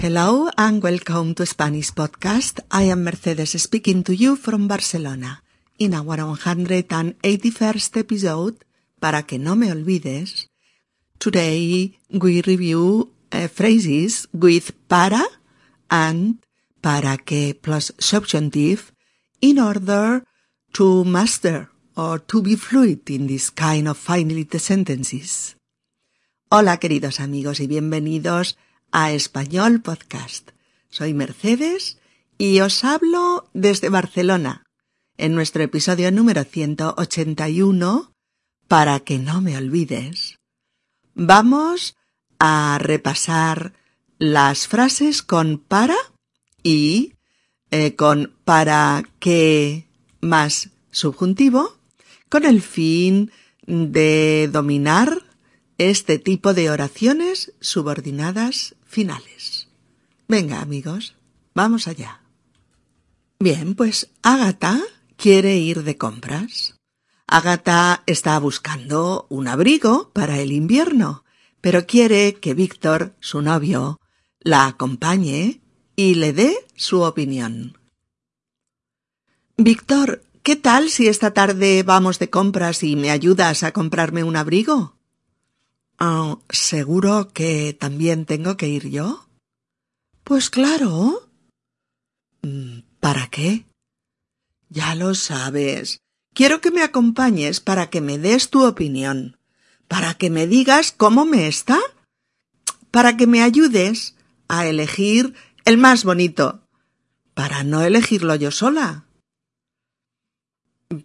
Hello and welcome to Spanish Podcast. I am Mercedes speaking to you from Barcelona. In our 181st episode, para que no me olvides, today we review uh, phrases with para and para que plus subjunctive in order to master or to be fluid in this kind of finite sentences. Hola queridos amigos y bienvenidos a Español Podcast. Soy Mercedes y os hablo desde Barcelona en nuestro episodio número 181 para que no me olvides. Vamos a repasar las frases con para y eh, con para que más subjuntivo con el fin de dominar este tipo de oraciones subordinadas finales. Venga, amigos, vamos allá. Bien, pues Ágata quiere ir de compras. Ágata está buscando un abrigo para el invierno, pero quiere que Víctor, su novio, la acompañe y le dé su opinión. Víctor, ¿qué tal si esta tarde vamos de compras y me ayudas a comprarme un abrigo? Ah, ¿Seguro que también tengo que ir yo? Pues claro. Mm, ¿Para qué? Ya lo sabes. Quiero que me acompañes para que me des tu opinión, para que me digas cómo me está, para que me ayudes a elegir el más bonito, para no elegirlo yo sola.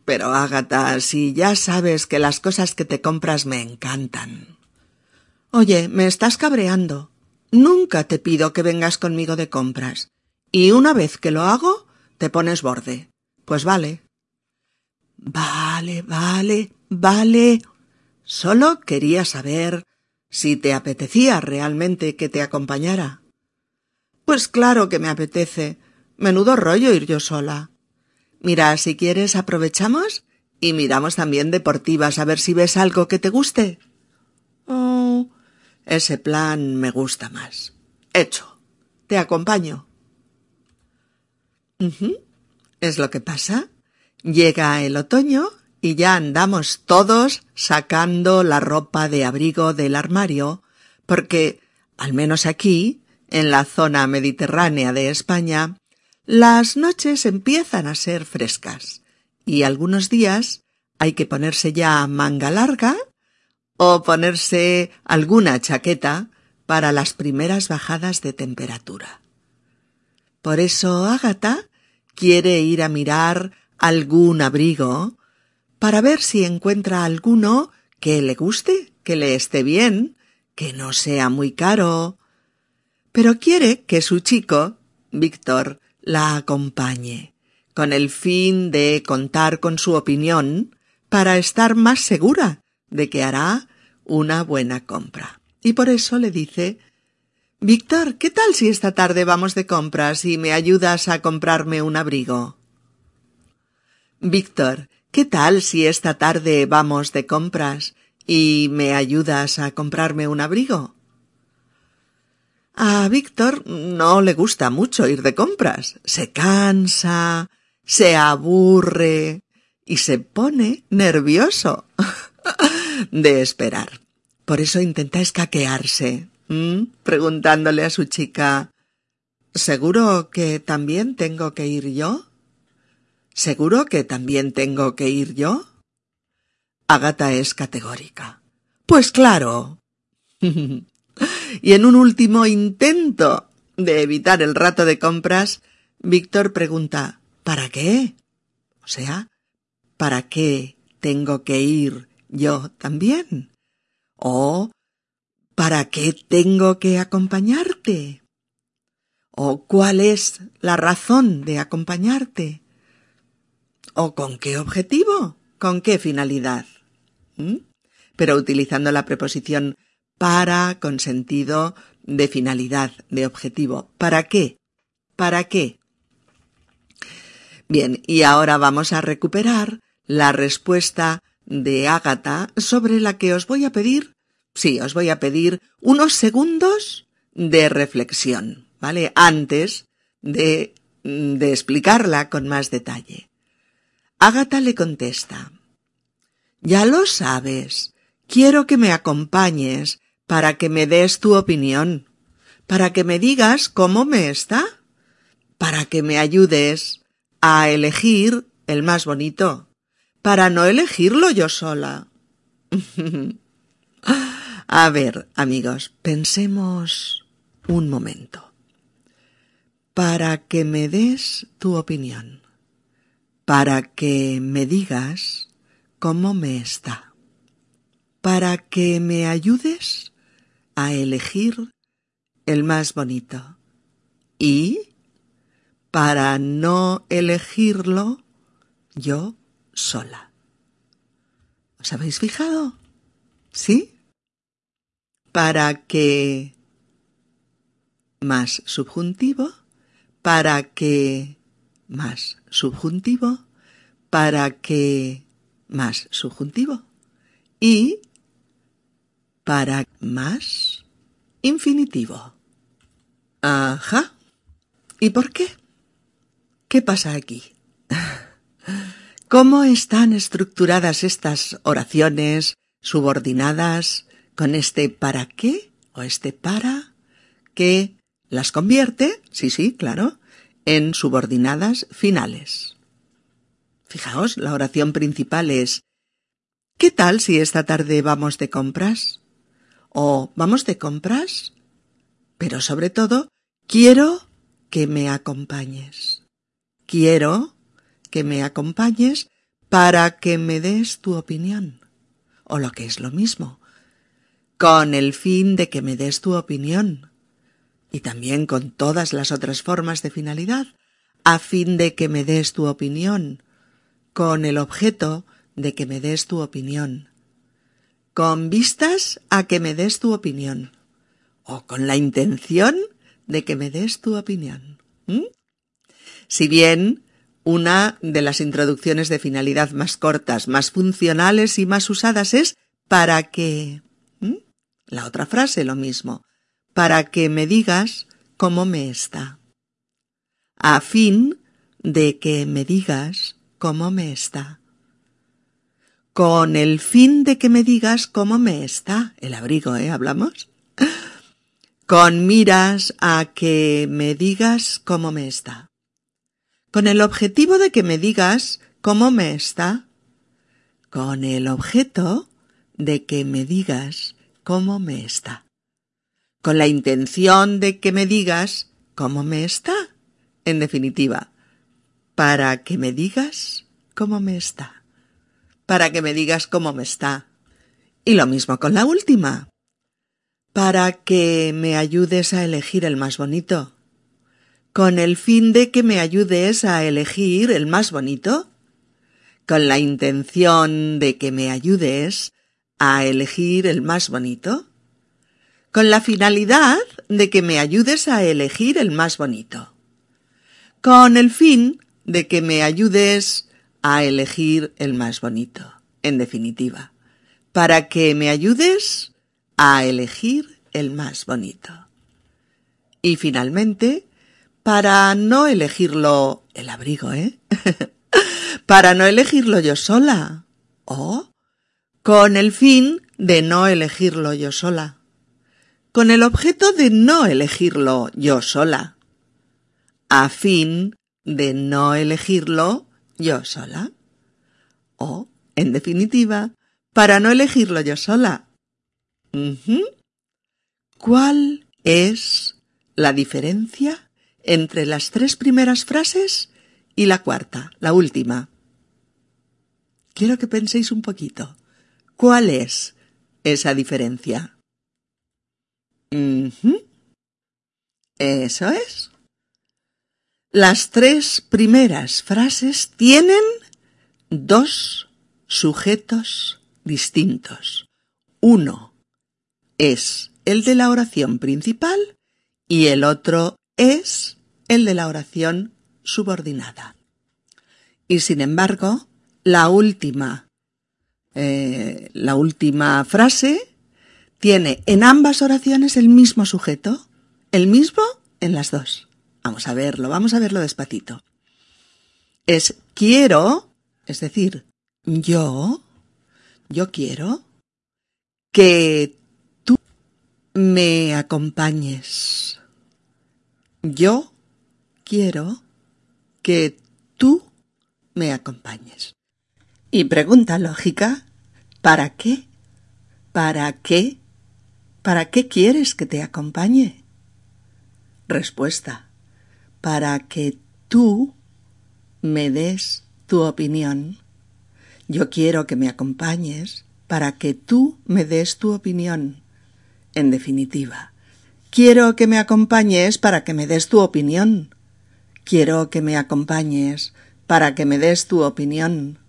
Pero, Ágata, si ya sabes que las cosas que te compras me encantan. Oye, me estás cabreando. Nunca te pido que vengas conmigo de compras. Y una vez que lo hago, te pones borde. Pues vale. Vale, vale, vale. Solo quería saber si te apetecía realmente que te acompañara. Pues claro que me apetece. Menudo rollo ir yo sola. Mira, si quieres aprovechamos y miramos también deportivas a ver si ves algo que te guste. Oh, ese plan me gusta más. Hecho. Te acompaño. Es lo que pasa. Llega el otoño y ya andamos todos sacando la ropa de abrigo del armario, porque, al menos aquí, en la zona mediterránea de España, las noches empiezan a ser frescas y algunos días hay que ponerse ya manga larga o ponerse alguna chaqueta para las primeras bajadas de temperatura. Por eso Ágata quiere ir a mirar algún abrigo para ver si encuentra alguno que le guste, que le esté bien, que no sea muy caro. Pero quiere que su chico, Víctor, la acompañe, con el fin de contar con su opinión para estar más segura de que hará una buena compra. Y por eso le dice Víctor, ¿qué tal si esta tarde vamos de compras y me ayudas a comprarme un abrigo? Víctor, ¿qué tal si esta tarde vamos de compras y me ayudas a comprarme un abrigo? A Víctor no le gusta mucho ir de compras. Se cansa, se aburre y se pone nervioso. de esperar. Por eso intenta escaquearse, preguntándole a su chica ¿Seguro que también tengo que ir yo? ¿Seguro que también tengo que ir yo? Agata es categórica. Pues claro. y en un último intento de evitar el rato de compras, Víctor pregunta ¿Para qué? O sea, ¿para qué tengo que ir yo también. ¿O para qué tengo que acompañarte? ¿O cuál es la razón de acompañarte? ¿O con qué objetivo? ¿Con qué finalidad? ¿Mm? Pero utilizando la preposición para con sentido de finalidad, de objetivo. ¿Para qué? ¿Para qué? Bien, y ahora vamos a recuperar la respuesta de Ágata sobre la que os voy a pedir, sí, os voy a pedir unos segundos de reflexión. ¿vale? Antes de, de explicarla con más detalle. Ágata le contesta, Ya lo sabes, quiero que me acompañes para que me des tu opinión, para que me digas cómo me está, para que me ayudes a elegir el más bonito, para no elegirlo yo sola. a ver, amigos, pensemos un momento. Para que me des tu opinión, para que me digas cómo me está, para que me ayudes a elegir el más bonito y para no elegirlo yo sola. ¿Os habéis fijado? ¿Sí? Para que más subjuntivo, para que más subjuntivo, para que más subjuntivo y para más infinitivo. Ajá. ¿Y por qué? ¿Qué pasa aquí? ¿Cómo están estructuradas estas oraciones subordinadas con este para qué o este para que las convierte, sí, sí, claro, en subordinadas finales? Fijaos, la oración principal es ¿Qué tal si esta tarde vamos de compras? ¿O vamos de compras? Pero sobre todo, quiero que me acompañes. Quiero que me acompañes para que me des tu opinión. O lo que es lo mismo, con el fin de que me des tu opinión. Y también con todas las otras formas de finalidad, a fin de que me des tu opinión, con el objeto de que me des tu opinión, con vistas a que me des tu opinión, o con la intención de que me des tu opinión. Si bien una de las introducciones de finalidad más cortas, más funcionales y más usadas es para que... La otra frase lo mismo, para que me digas cómo me está. A fin de que me digas cómo me está. Con el fin de que me digas cómo me está el abrigo, ¿eh? ¿Hablamos? con miras a que me digas cómo me está. Con el objetivo de que me digas cómo me está. Con el objeto de que me digas cómo me está. Con la intención de que me digas cómo me está. En definitiva, para que me digas cómo me está. Para que me digas cómo me está. Y lo mismo con la última para que me ayudes a elegir el más bonito. Con el fin de que me ayudes a elegir el más bonito. Con la intención de que me ayudes a elegir el más bonito. Con la finalidad de que me ayudes a elegir el más bonito. Con el fin de que me ayudes a elegir el más bonito. En definitiva, para que me ayudes a elegir el más bonito. Y finalmente, para no elegirlo el abrigo, ¿eh? para no elegirlo yo sola. O con el fin de no elegirlo yo sola. Con el objeto de no elegirlo yo sola. A fin de no elegirlo yo sola. O, en definitiva, para no elegirlo yo sola. ¿Cuál es la diferencia entre las tres primeras frases y la cuarta, la última? Quiero que penséis un poquito. ¿Cuál es esa diferencia? Eso es. Las tres primeras frases tienen dos sujetos distintos. Uno es el de la oración principal y el otro es el de la oración subordinada. Y sin embargo, la última, eh, la última frase tiene en ambas oraciones el mismo sujeto, el mismo en las dos. Vamos a verlo, vamos a verlo despacito. Es quiero, es decir, yo, yo quiero que tú me acompañes. Yo quiero que tú me acompañes. Y pregunta lógica, ¿para qué? ¿Para qué? ¿Para qué quieres que te acompañe? Respuesta, para que tú me des tu opinión. Yo quiero que me acompañes para que tú me des tu opinión. En definitiva, quiero que me acompañes para que me des tu opinión. Quiero que me acompañes para que me des tu opinión.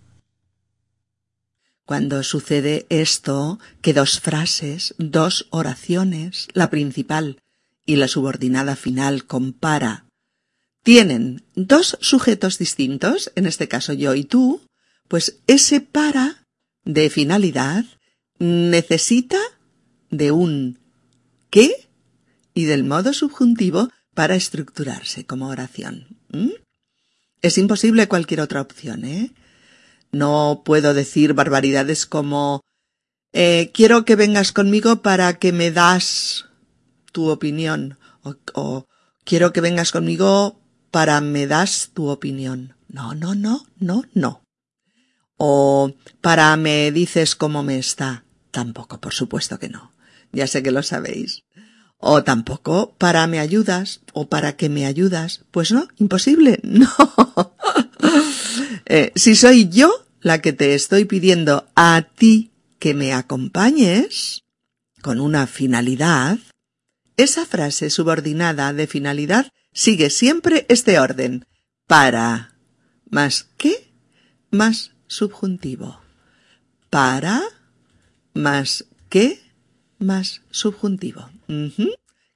Cuando sucede esto, que dos frases, dos oraciones, la principal y la subordinada final compara, tienen dos sujetos distintos, en este caso yo y tú, pues ese para de finalidad necesita de un qué y del modo subjuntivo para estructurarse como oración. Es imposible cualquier otra opción, ¿eh? No puedo decir barbaridades como eh, quiero que vengas conmigo para que me das tu opinión o, o quiero que vengas conmigo para me das tu opinión. No, no, no, no, no. O para me dices cómo me está. Tampoco, por supuesto que no. Ya sé que lo sabéis. O tampoco para me ayudas o para que me ayudas. Pues no, imposible. No. eh, si soy yo la que te estoy pidiendo a ti que me acompañes con una finalidad, esa frase subordinada de finalidad sigue siempre este orden. Para más qué más subjuntivo. Para más qué más subjuntivo.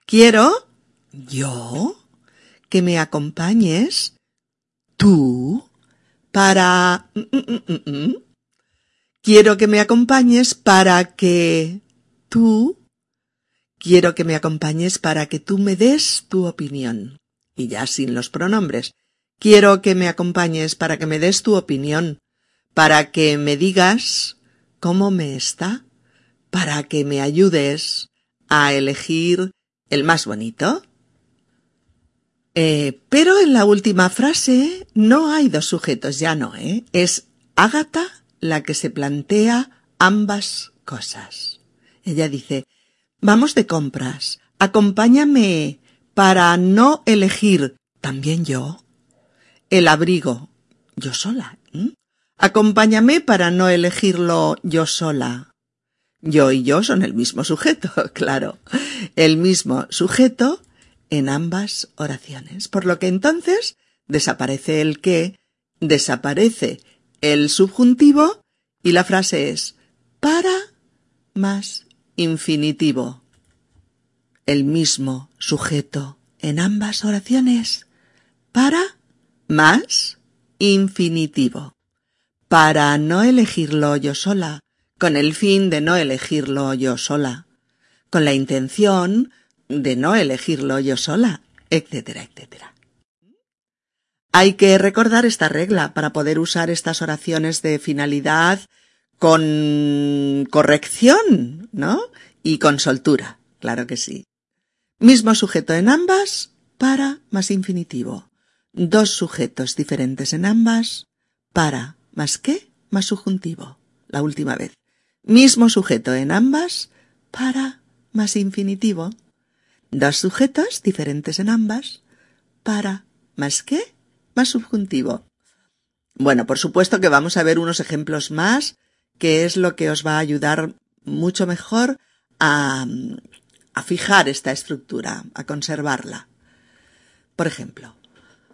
Quiero, yo, que me acompañes, tú, para... Mm, mm, mm, quiero que me acompañes para que tú... Quiero que me acompañes para que tú me des tu opinión. Y ya sin los pronombres. Quiero que me acompañes para que me des tu opinión, para que me digas cómo me está para que me ayudes a elegir el más bonito? Eh, pero en la última frase no hay dos sujetos, ya no, ¿eh? Es Ágata la que se plantea ambas cosas. Ella dice, vamos de compras, acompáñame para no elegir también yo el abrigo yo sola. Acompáñame para no elegirlo yo sola. Yo y yo son el mismo sujeto, claro, el mismo sujeto en ambas oraciones. Por lo que entonces desaparece el que, desaparece el subjuntivo y la frase es para más infinitivo. El mismo sujeto en ambas oraciones. Para más infinitivo. Para no elegirlo yo sola, con el fin de no elegirlo yo sola, con la intención de no elegirlo yo sola, etcétera, etcétera. Hay que recordar esta regla para poder usar estas oraciones de finalidad con corrección, ¿no? Y con soltura, claro que sí. Mismo sujeto en ambas, para más infinitivo. Dos sujetos diferentes en ambas, para más qué más subjuntivo. La última vez mismo sujeto en ambas, para más infinitivo. Dos sujetos diferentes en ambas, para más qué, más subjuntivo. Bueno, por supuesto que vamos a ver unos ejemplos más, que es lo que os va a ayudar mucho mejor a, a fijar esta estructura, a conservarla. Por ejemplo,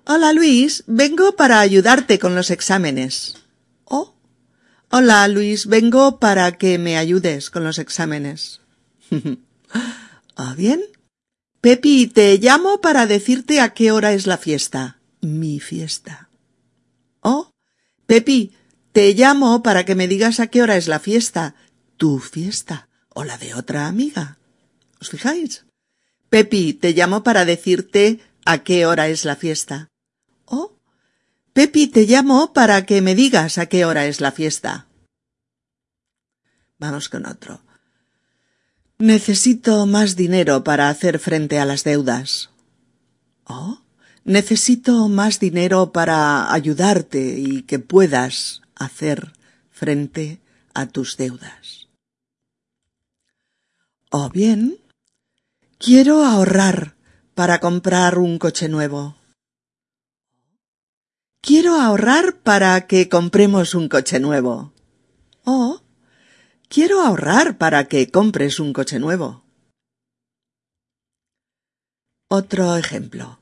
Hola Luis, vengo para ayudarte con los exámenes. Hola, Luis, vengo para que me ayudes con los exámenes. ¿Ah, bien? Pepi, te llamo para decirte a qué hora es la fiesta. Mi fiesta. Oh, Pepi, te llamo para que me digas a qué hora es la fiesta. Tu fiesta. O la de otra amiga. ¿Os fijáis? Pepi, te llamo para decirte a qué hora es la fiesta. Pepi, te llamo para que me digas a qué hora es la fiesta. Vamos con otro. Necesito más dinero para hacer frente a las deudas. Oh, necesito más dinero para ayudarte y que puedas hacer frente a tus deudas. O bien, quiero ahorrar para comprar un coche nuevo. Quiero ahorrar para que compremos un coche nuevo. O quiero ahorrar para que compres un coche nuevo. Otro ejemplo.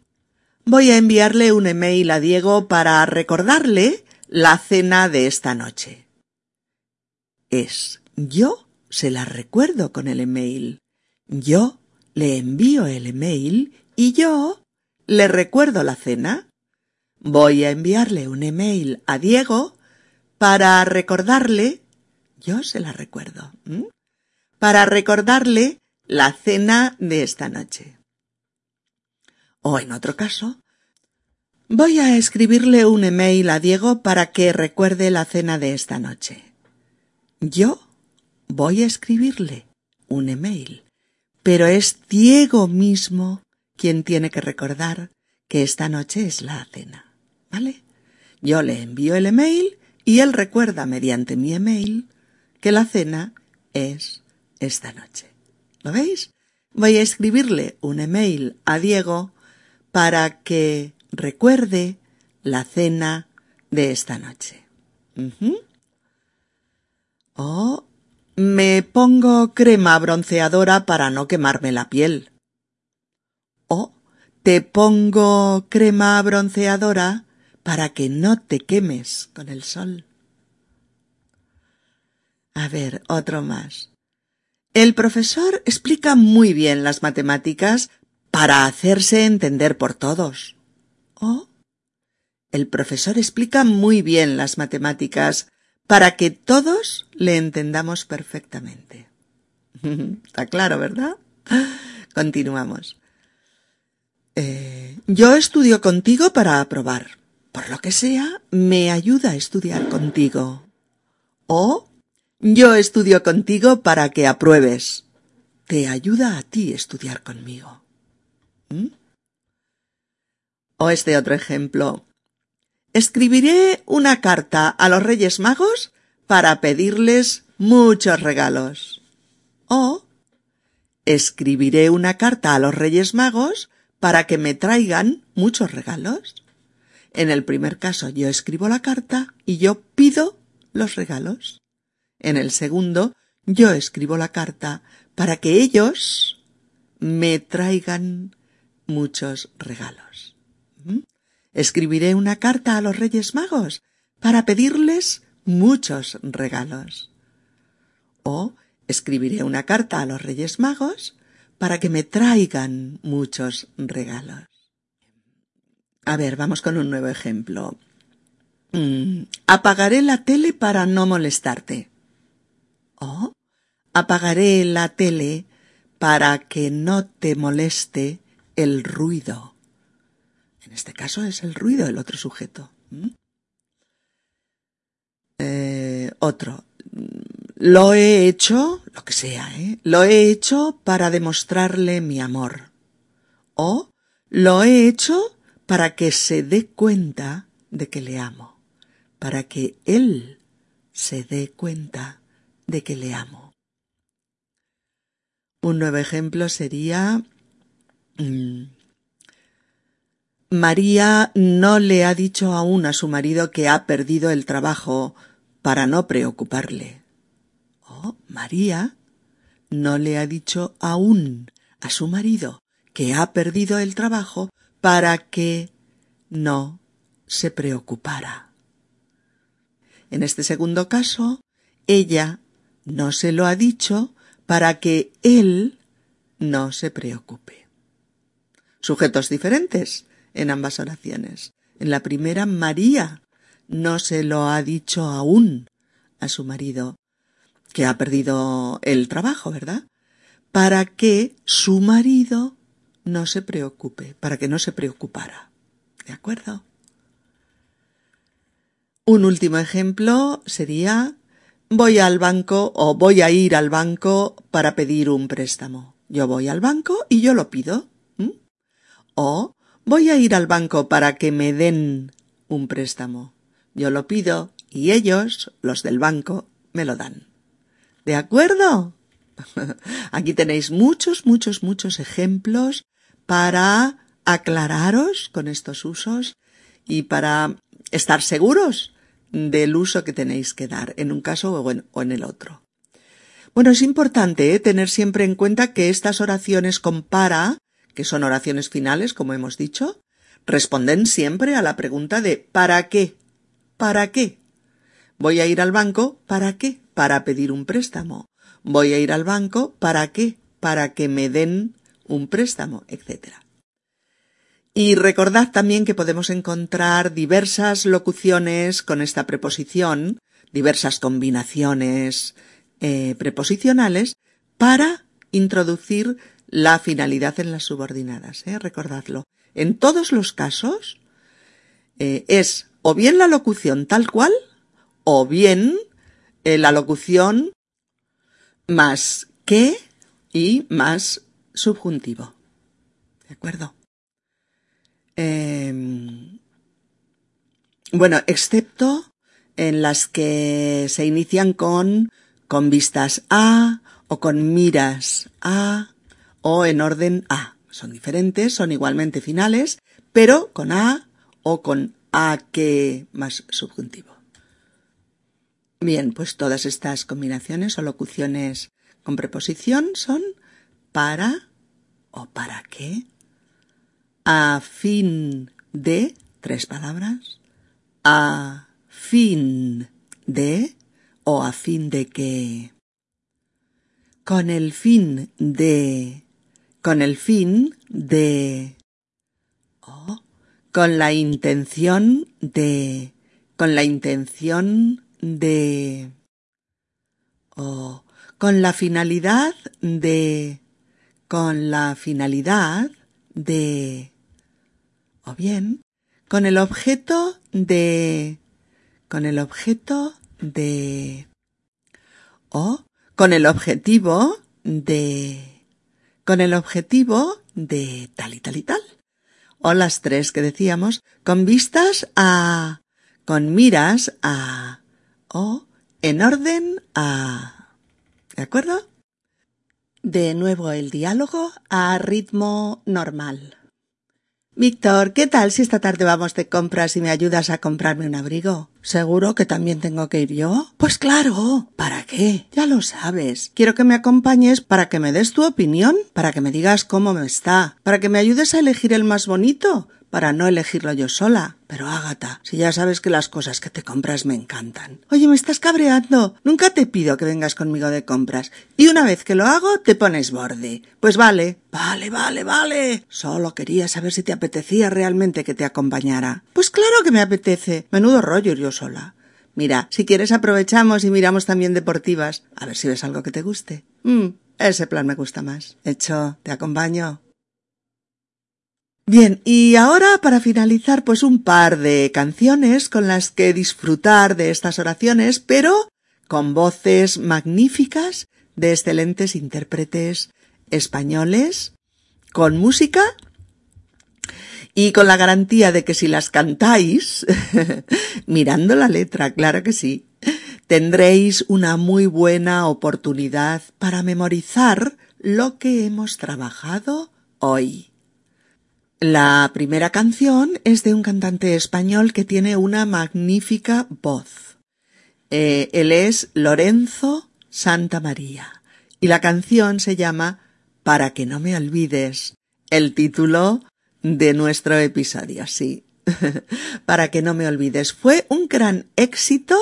Voy a enviarle un email a Diego para recordarle la cena de esta noche. Es yo se la recuerdo con el email. Yo le envío el email y yo le recuerdo la cena. Voy a enviarle un email a Diego para recordarle, yo se la recuerdo, para recordarle la cena de esta noche. O en otro caso, voy a escribirle un email a Diego para que recuerde la cena de esta noche. Yo voy a escribirle un email, pero es Diego mismo quien tiene que recordar que esta noche es la cena. ¿Vale? Yo le envío el email y él recuerda mediante mi email que la cena es esta noche. ¿Lo veis? Voy a escribirle un email a Diego para que recuerde la cena de esta noche. Oh, me pongo crema bronceadora para no quemarme la piel. O te pongo crema bronceadora para que no te quemes con el sol. A ver, otro más. El profesor explica muy bien las matemáticas para hacerse entender por todos. O el profesor explica muy bien las matemáticas para que todos le entendamos perfectamente. Está claro, ¿verdad? Continuamos. Eh, yo estudio contigo para aprobar. Por lo que sea, me ayuda a estudiar contigo. O yo estudio contigo para que apruebes. Te ayuda a ti estudiar conmigo. ¿Mm? O este otro ejemplo. Escribiré una carta a los Reyes Magos para pedirles muchos regalos. O escribiré una carta a los Reyes Magos para que me traigan muchos regalos. En el primer caso yo escribo la carta y yo pido los regalos. En el segundo yo escribo la carta para que ellos me traigan muchos regalos. ¿Mm? Escribiré una carta a los Reyes Magos para pedirles muchos regalos. O escribiré una carta a los Reyes Magos para que me traigan muchos regalos. A ver, vamos con un nuevo ejemplo. Mm, apagaré la tele para no molestarte. O apagaré la tele para que no te moleste el ruido. En este caso es el ruido del otro sujeto. Eh, otro. Lo he hecho, lo que sea, ¿eh? Lo he hecho para demostrarle mi amor. O lo he hecho para que se dé cuenta de que le amo. Para que él se dé cuenta de que le amo. Un nuevo ejemplo sería mm, María no le ha dicho aún a su marido que ha perdido el trabajo para no preocuparle. Oh, María no le ha dicho aún a su marido que ha perdido el trabajo para que no se preocupara. En este segundo caso, ella no se lo ha dicho para que él no se preocupe. Sujetos diferentes, en ambas oraciones. En la primera, María no se lo ha dicho aún a su marido, que ha perdido el trabajo, ¿verdad? Para que su marido no se preocupe, para que no se preocupara. ¿De acuerdo? Un último ejemplo sería voy al banco o voy a ir al banco para pedir un préstamo. Yo voy al banco y yo lo pido. O voy a ir al banco para que me den un préstamo. Yo lo pido y ellos, los del banco, me lo dan. ¿De acuerdo? Aquí tenéis muchos, muchos, muchos ejemplos para aclararos con estos usos y para estar seguros del uso que tenéis que dar en un caso o en, el otro. Bueno, es importante ¿eh? tener siempre en cuenta que estas oraciones con para, que son oraciones finales, como hemos dicho, responden siempre a la pregunta de ¿para qué? ¿Para qué? Voy a ir al banco, ¿para qué? Para pedir un préstamo. Voy a ir al banco, ¿para qué? Para que me den un préstamo, etc. Y recordad también que podemos encontrar diversas locuciones con esta preposición, diversas combinaciones eh, preposicionales para introducir la finalidad en las subordinadas. ¿eh? Recordadlo. En todos los casos eh, es o bien la locución tal cual o bien la locución más que y más subjuntivo. ¿De acuerdo? Em, bueno, excepto en las que se inician con con vistas a o con miras a o en orden a. Son diferentes, son igualmente finales, pero con a o con a que más subjuntivo. Bien, pues todas estas combinaciones o locuciones con preposición son para o para qué a fin de, tres palabras, a fin de o a fin de que, con el fin de, con el fin de, o con la intención de, con la intención de, o con la finalidad de, con la finalidad de, o bien con el objeto de con el objeto de o con el objetivo de con el objetivo de tal y tal y tal o las tres que decíamos con vistas a con miras a o en orden a ¿de acuerdo? De nuevo el diálogo a ritmo normal. Víctor, ¿qué tal si esta tarde vamos de compras y me ayudas a comprarme un abrigo? ¿Seguro que también tengo que ir yo? Pues claro. ¿Para qué? Ya lo sabes. Quiero que me acompañes para que me des tu opinión, para que me digas cómo me está, para que me ayudes a elegir el más bonito, para no elegirlo yo sola. Pero Ágata, si ya sabes que las cosas que te compras me encantan. Oye, me estás cabreando. Nunca te pido que vengas conmigo de compras. Y una vez que lo hago, te pones borde. Pues vale. Vale, vale, vale. Solo quería saber si te apetecía realmente que te acompañara. Pues claro que me apetece. Menudo rollo yo sola. Mira, si quieres aprovechamos y miramos también deportivas. A ver si ves algo que te guste. Mm, ese plan me gusta más. Hecho, te acompaño. Bien, y ahora para finalizar pues un par de canciones con las que disfrutar de estas oraciones, pero con voces magníficas de excelentes intérpretes españoles, con música y con la garantía de que si las cantáis, mirando la letra, claro que sí, tendréis una muy buena oportunidad para memorizar lo que hemos trabajado hoy. La primera canción es de un cantante español que tiene una magnífica voz. Eh, él es Lorenzo Santa María y la canción se llama Para que no me olvides, el título de nuestro episodio, sí. Para que no me olvides. Fue un gran éxito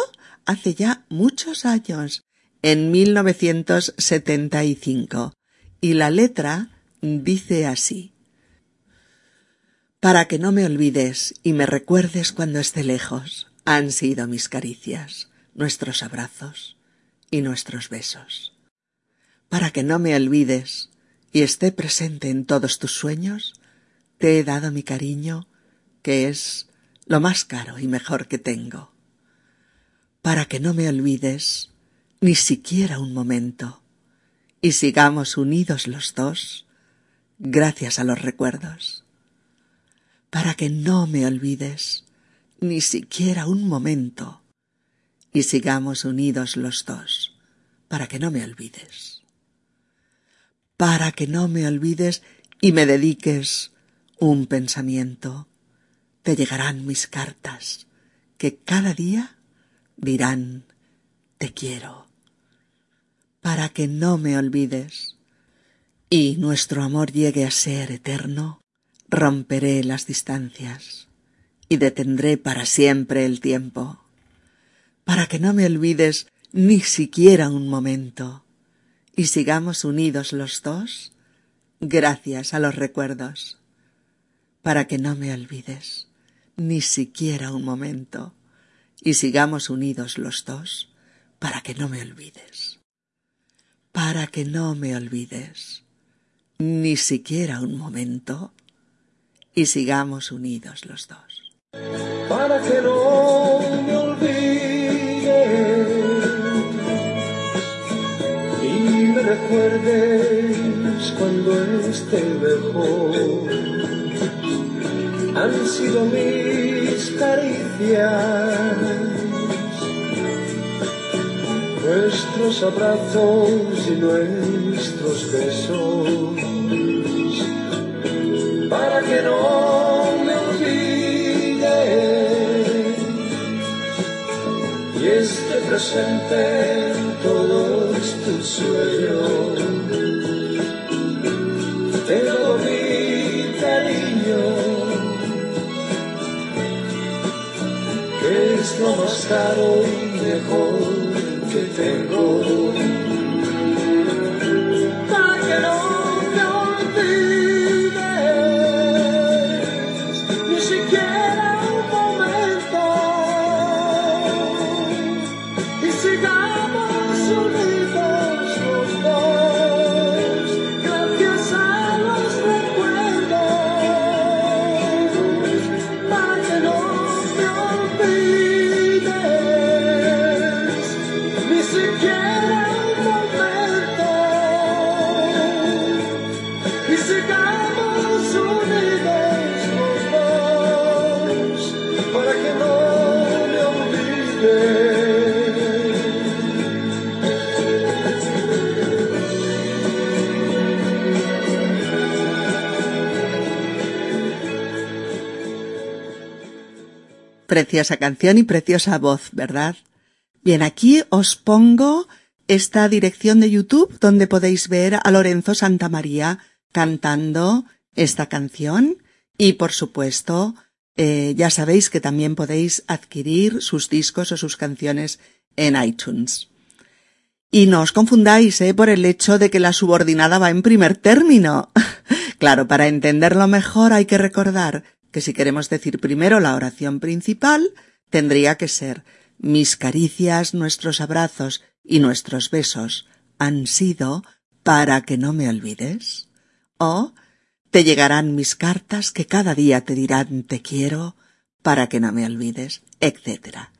hace ya muchos años, en 1975, y la letra dice así para que no me olvides y me recuerdes cuando esté lejos, han sido mis caricias, nuestros abrazos y nuestros besos. Para que no me olvides y esté presente en todos tus sueños, te he dado mi cariño, que es lo más caro y mejor que tengo, para que no me olvides ni siquiera un momento, y sigamos unidos los dos, gracias a los recuerdos, para que no me olvides ni siquiera un momento, y sigamos unidos los dos, para que no me olvides, para que no me olvides y me dediques un pensamiento, te llegarán mis cartas, que cada día dirán te quiero, para que no me olvides y nuestro amor llegue a ser eterno, romperé las distancias y detendré para siempre el tiempo, para que no me olvides ni siquiera un momento. Y sigamos unidos los dos gracias a los recuerdos, para que no me olvides ni siquiera un momento, y sigamos unidos los dos para que no me olvides, para que no me olvides ni siquiera un momento, y sigamos unidos los dos. Para que no me olvides y me recuerdes cuando esté mejor han sido mis caricias, nuestros abrazos y nuestros besos, que no me olvide y esté presente en todos tus sueños. Te mi cariño. es lo más caro y mejor que tengo. Preciosa canción y preciosa voz, ¿verdad? Bien, aquí os pongo esta dirección de YouTube donde podéis ver a Lorenzo Santamaría cantando esta canción y por supuesto eh, ya sabéis que también podéis adquirir sus discos o sus canciones en iTunes. Y no os confundáis ¿eh? por el hecho de que la subordinada va en primer término. claro, para entenderlo mejor hay que recordar que si queremos decir primero la oración principal, tendría que ser mis caricias, nuestros abrazos y nuestros besos han sido para que no me olvides. O te llegarán mis cartas que cada día te dirán te quiero para que no me olvides, etc.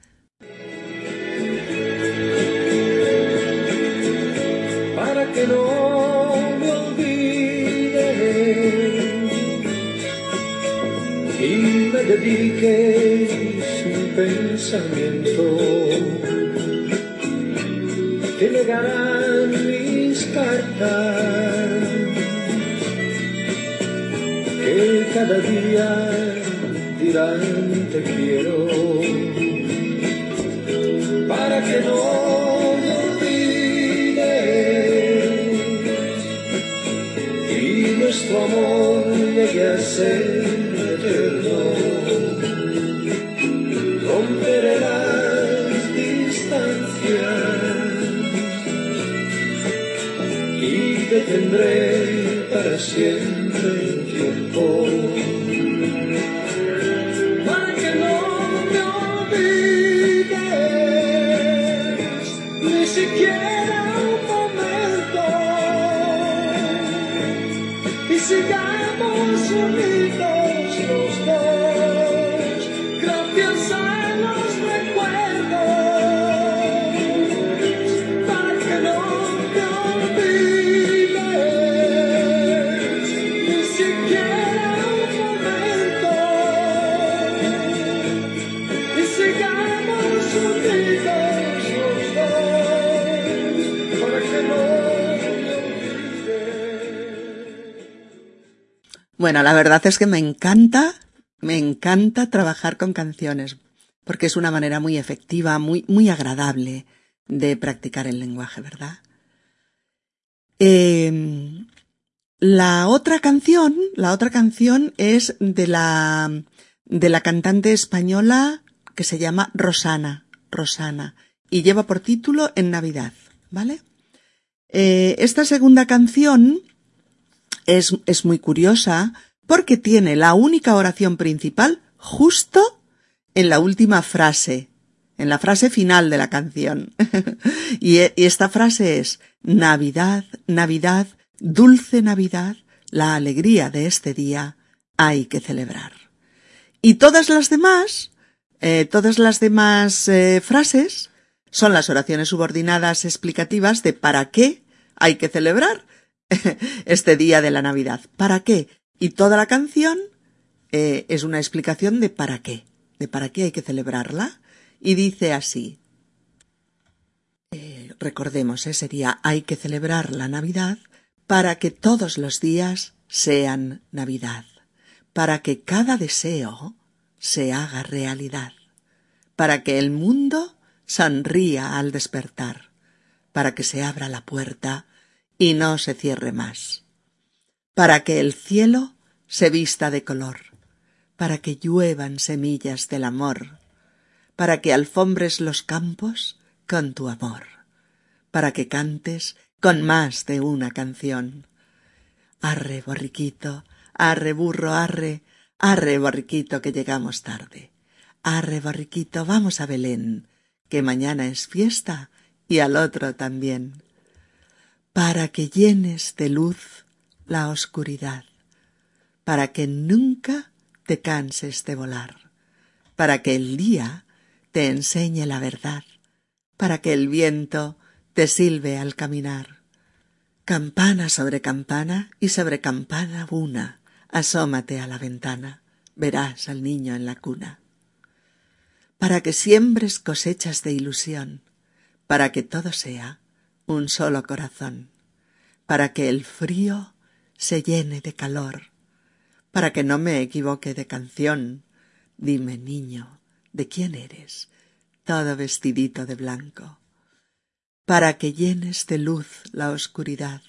dediques un pensamiento que llegarán mis cartas que cada día dirán te quiero para que no nuestro amor llegue a ser tendré para siempre tiempo. Para que no me olvides, ni siquiera un momento, y sigamos unidos los dos. Bueno, la verdad es que me encanta, me encanta trabajar con canciones, porque es una manera muy efectiva, muy, muy agradable de practicar el lenguaje, ¿verdad? Eh, la otra canción, la otra canción es de la, de la cantante española que se llama Rosana, Rosana, y lleva por título En Navidad, ¿vale? Eh, esta segunda canción es, es muy curiosa porque tiene la única oración principal justo en la última frase, en la frase final de la canción. y, y esta frase es Navidad, Navidad, dulce Navidad, la alegría de este día hay que celebrar. Y todas las demás, eh, todas las demás eh, frases son las oraciones subordinadas explicativas de para qué hay que celebrar este día de la Navidad. ¿Para qué? Y toda la canción eh, es una explicación de para qué, de para qué hay que celebrarla. Y dice así. Eh, recordemos, ese día hay que celebrar la Navidad para que todos los días sean Navidad, para que cada deseo se haga realidad, para que el mundo sonría al despertar, para que se abra la puerta y no se cierre más, para que el cielo se vista de color, para que lluevan semillas del amor, para que alfombres los campos con tu amor, para que cantes con más de una canción. Arre, borriquito, arre, burro, arre, arre, borriquito, que llegamos tarde. Arre, borriquito, vamos a Belén, que mañana es fiesta y al otro también. Para que llenes de luz la oscuridad, para que nunca te canses de volar, para que el día te enseñe la verdad, para que el viento te silbe al caminar. Campana sobre campana y sobre campana una, asómate a la ventana, verás al niño en la cuna. Para que siembres cosechas de ilusión, para que todo sea un solo corazón, para que el frío se llene de calor, para que no me equivoque de canción. Dime, niño, ¿de quién eres? Todo vestidito de blanco para que llenes de luz la oscuridad,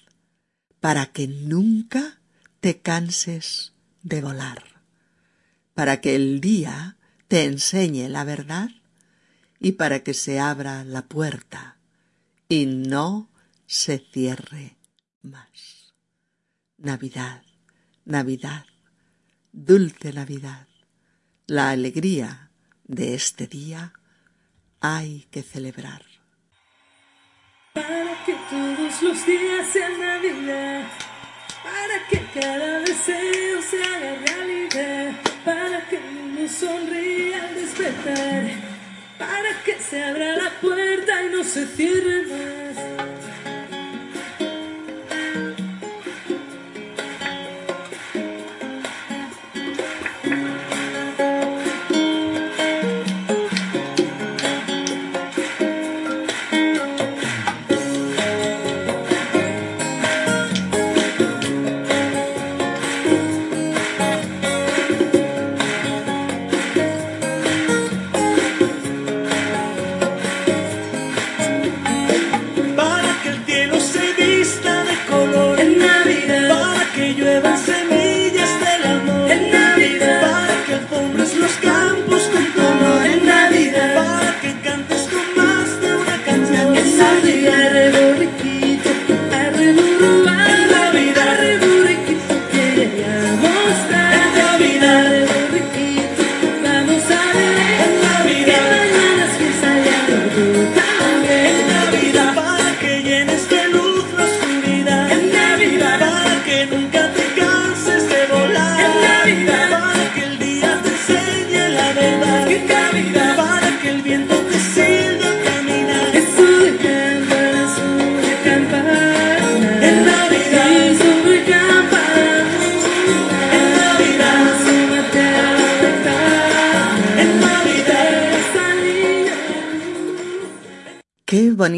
para que nunca te canses de volar, para que el día te enseñe la verdad y para que se abra la puerta y no se cierre más. Navidad, Navidad, dulce Navidad, la alegría de este día hay que celebrar. Para que todos los días sean Navidad, para que cada deseo se haga realidad, para que el mundo sonría al despertar, para que se abra la puerta y no se cierre más. something.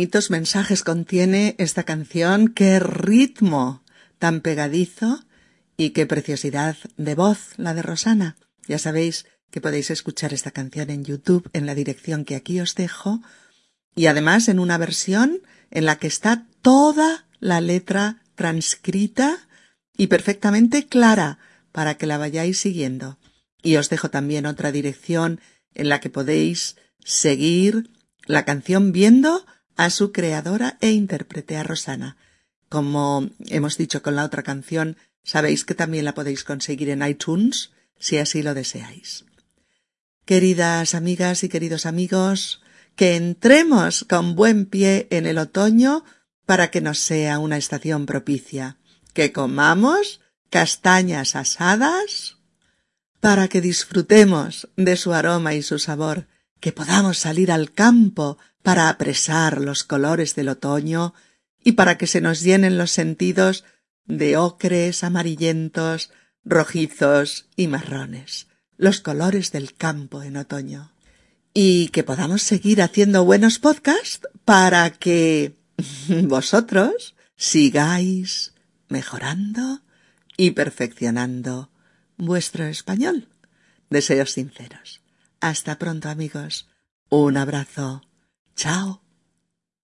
Bonitos mensajes contiene esta canción, qué ritmo tan pegadizo Y qué preciosidad de voz la de Rosana. Ya sabéis que podéis escuchar esta canción en YouTube en la dirección que aquí os dejo y además en una versión en la que está toda la letra transcrita y perfectamente clara para que la vayáis siguiendo. Y os dejo también otra dirección en la que podéis seguir la canción viendo a su creadora e intérprete a Rosana. Como hemos dicho con la otra canción, sabéis que también la podéis conseguir en iTunes si así lo deseáis. Queridas amigas y queridos amigos, que entremos con buen pie en el otoño para que nos sea una estación propicia, que comamos castañas asadas, para que disfrutemos de su aroma y su sabor, que podamos salir al campo para apresar los colores del otoño y para que se nos llenen los sentidos de ocres amarillentos, rojizos y marrones, los colores del campo en otoño. Y que podamos seguir haciendo buenos podcasts para que vosotros sigáis mejorando y perfeccionando vuestro español. Deseos sinceros. Hasta pronto amigos. Un abrazo. 早。